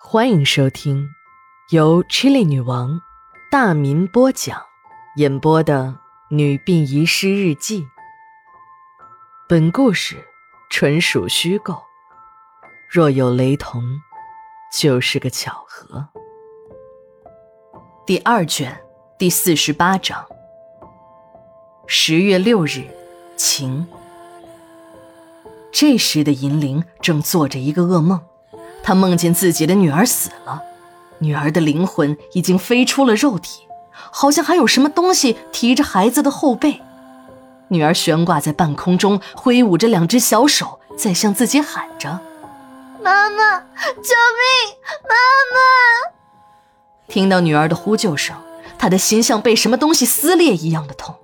欢迎收听由 Chili 女王大民播讲、演播的《女病遗失日记》。本故事纯属虚构，若有雷同，就是个巧合。第二卷第四十八章。十月六日，晴。这时的银铃正做着一个噩梦。他梦见自己的女儿死了，女儿的灵魂已经飞出了肉体，好像还有什么东西提着孩子的后背。女儿悬挂在半空中，挥舞着两只小手，在向自己喊着：“妈妈，救命！妈妈！”听到女儿的呼救声，他的心像被什么东西撕裂一样的痛。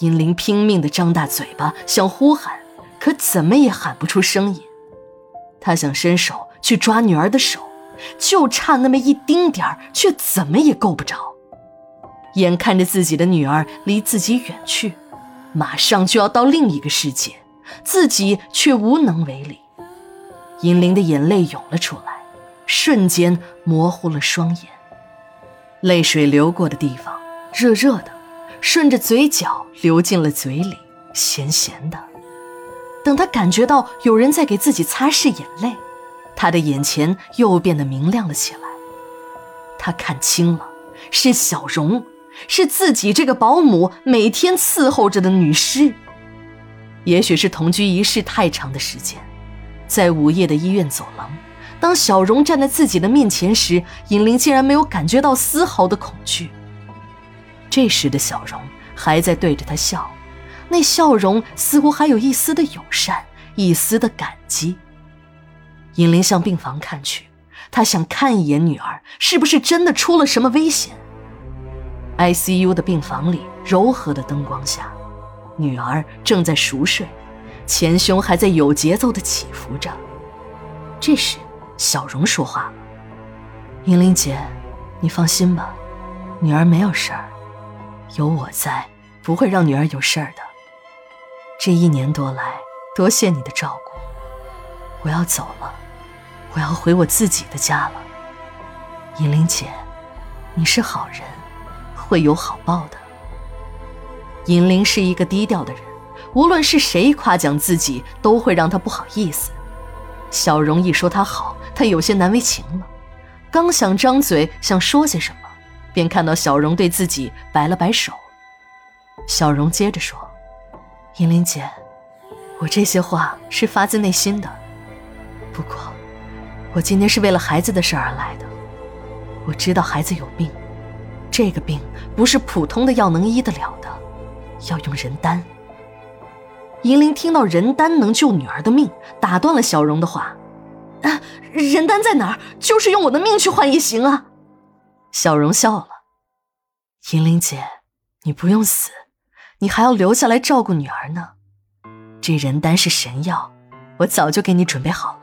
银铃拼命地张大嘴巴想呼喊，可怎么也喊不出声音。他想伸手。去抓女儿的手，就差那么一丁点儿，却怎么也够不着。眼看着自己的女儿离自己远去，马上就要到另一个世界，自己却无能为力。银铃的眼泪涌了出来，瞬间模糊了双眼。泪水流过的地方热热的，顺着嘴角流进了嘴里，咸咸的。等他感觉到有人在给自己擦拭眼泪。他的眼前又变得明亮了起来，他看清了，是小荣，是自己这个保姆每天伺候着的女尸。也许是同居一室太长的时间，在午夜的医院走廊，当小荣站在自己的面前时，尹玲竟然没有感觉到丝毫的恐惧。这时的小荣还在对着他笑，那笑容似乎还有一丝的友善，一丝的感激。尹玲向病房看去，她想看一眼女儿是不是真的出了什么危险。ICU 的病房里，柔和的灯光下，女儿正在熟睡，前胸还在有节奏的起伏着。这时，小荣说话了：“尹玲姐，你放心吧，女儿没有事儿，有我在，不会让女儿有事儿的。这一年多来，多谢你的照顾，我要走了。”我要回我自己的家了，银玲姐，你是好人，会有好报的。银玲是一个低调的人，无论是谁夸奖自己，都会让她不好意思。小荣一说她好，她有些难为情了，刚想张嘴想说些什么，便看到小荣对自己摆了摆手。小荣接着说：“银玲姐，我这些话是发自内心的，不过……”我今天是为了孩子的事而来的。我知道孩子有病，这个病不是普通的药能医得了的，要用人丹。银铃听到人丹能救女儿的命，打断了小荣的话：“啊，人丹在哪儿？就是用我的命去换也行啊。”小荣笑了：“银铃姐，你不用死，你还要留下来照顾女儿呢。这人丹是神药，我早就给你准备好了。”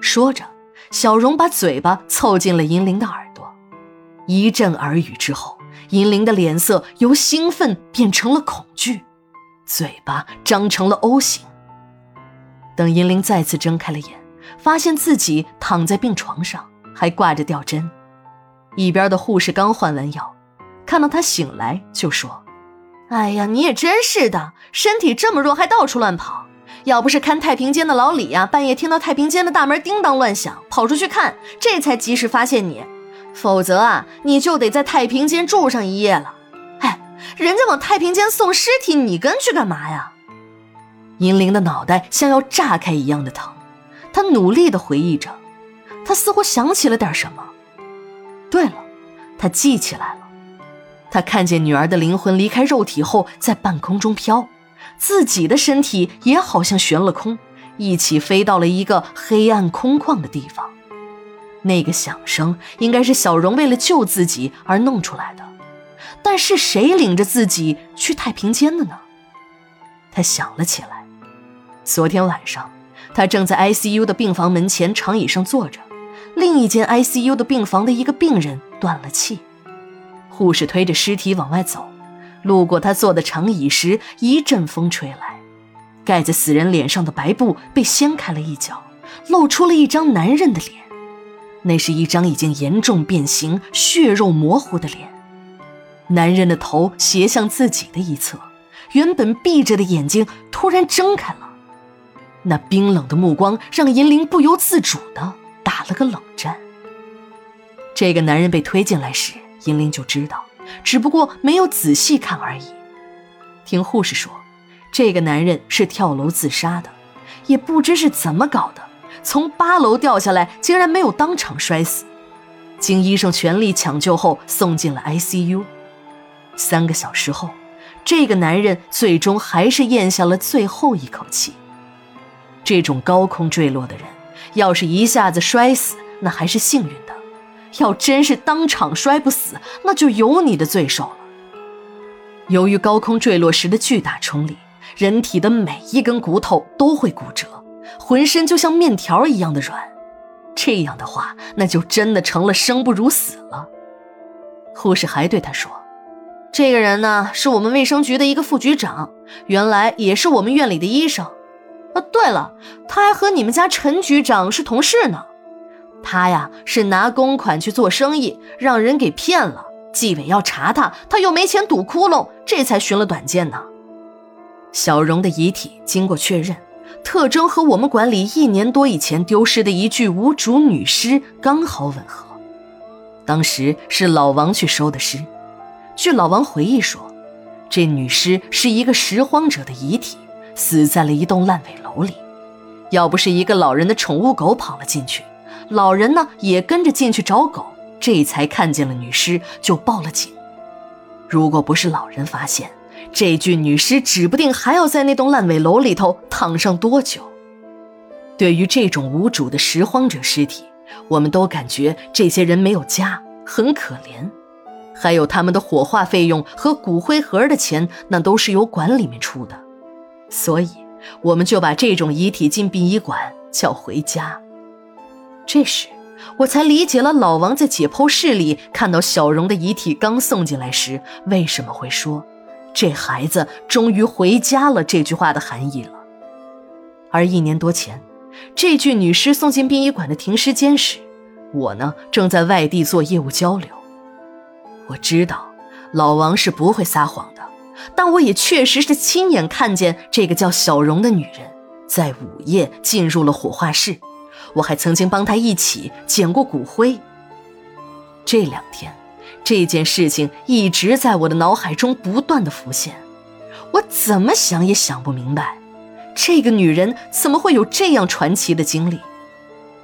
说着，小荣把嘴巴凑近了银铃的耳朵，一阵耳语之后，银铃的脸色由兴奋变成了恐惧，嘴巴张成了 O 型。等银铃再次睁开了眼，发现自己躺在病床上，还挂着吊针。一边的护士刚换完药，看到他醒来就说：“哎呀，你也真是的，身体这么弱还到处乱跑。”要不是看太平间的老李呀，半夜听到太平间的大门叮当乱响，跑出去看，这才及时发现你，否则啊，你就得在太平间住上一夜了。哎，人家往太平间送尸体，你跟去干嘛呀？银铃的脑袋像要炸开一样的疼，他努力的回忆着，他似乎想起了点什么。对了，他记起来了，他看见女儿的灵魂离开肉体后，在半空中飘。自己的身体也好像悬了空，一起飞到了一个黑暗空旷的地方。那个响声应该是小荣为了救自己而弄出来的，但是谁领着自己去太平间的呢？他想了起来，昨天晚上他正在 ICU 的病房门前长椅上坐着，另一间 ICU 的病房的一个病人断了气，护士推着尸体往外走。路过他坐的长椅时，一阵风吹来，盖在死人脸上的白布被掀开了一角，露出了一张男人的脸，那是一张已经严重变形、血肉模糊的脸。男人的头斜向自己的一侧，原本闭着的眼睛突然睁开了。那冰冷的目光让银铃不由自主的打了个冷战。这个男人被推进来时，银铃就知道，只不过没有仔细看而已。听护士说，这个男人是跳楼自杀的，也不知是怎么搞的，从八楼掉下来，竟然没有当场摔死。经医生全力抢救后，送进了 ICU。三个小时后，这个男人最终还是咽下了最后一口气。这种高空坠落的人，要是一下子摔死，那还是幸运的；要真是当场摔不死，那就有你的罪受了。由于高空坠落时的巨大冲力，人体的每一根骨头都会骨折，浑身就像面条一样的软。这样的话，那就真的成了生不如死了。护士还对他说。这个人呢，是我们卫生局的一个副局长，原来也是我们院里的医生。啊，对了，他还和你们家陈局长是同事呢。他呀是拿公款去做生意，让人给骗了。纪委要查他，他又没钱堵窟窿，这才寻了短见呢。小荣的遗体经过确认，特征和我们管理一年多以前丢失的一具无主女尸刚好吻合。当时是老王去收的尸。据老王回忆说，这女尸是一个拾荒者的遗体，死在了一栋烂尾楼里。要不是一个老人的宠物狗跑了进去，老人呢也跟着进去找狗，这才看见了女尸，就报了警。如果不是老人发现，这具女尸指不定还要在那栋烂尾楼里头躺上多久。对于这种无主的拾荒者尸体，我们都感觉这些人没有家，很可怜。还有他们的火化费用和骨灰盒的钱，那都是由馆里面出的，所以我们就把这种遗体进殡仪馆叫回家。这时，我才理解了老王在解剖室里看到小荣的遗体刚送进来时，为什么会说“这孩子终于回家了”这句话的含义了。而一年多前，这具女尸送进殡仪馆的停尸间时，我呢正在外地做业务交流。我知道老王是不会撒谎的，但我也确实是亲眼看见这个叫小荣的女人在午夜进入了火化室，我还曾经帮他一起捡过骨灰。这两天，这件事情一直在我的脑海中不断的浮现，我怎么想也想不明白，这个女人怎么会有这样传奇的经历？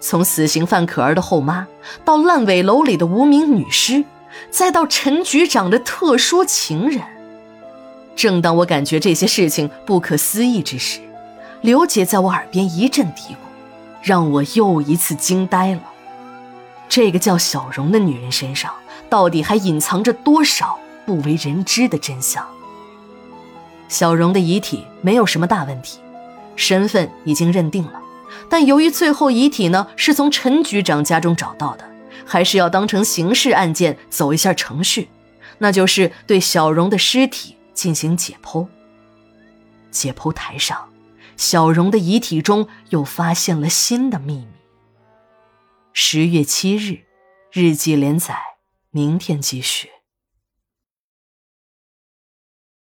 从死刑犯可儿的后妈，到烂尾楼里的无名女尸。再到陈局长的特殊情人。正当我感觉这些事情不可思议之时，刘姐在我耳边一阵嘀咕，让我又一次惊呆了。这个叫小荣的女人身上，到底还隐藏着多少不为人知的真相？小荣的遗体没有什么大问题，身份已经认定了，但由于最后遗体呢是从陈局长家中找到的。还是要当成刑事案件走一下程序，那就是对小荣的尸体进行解剖。解剖台上，小荣的遗体中又发现了新的秘密。十月七日，日记连载，明天继续。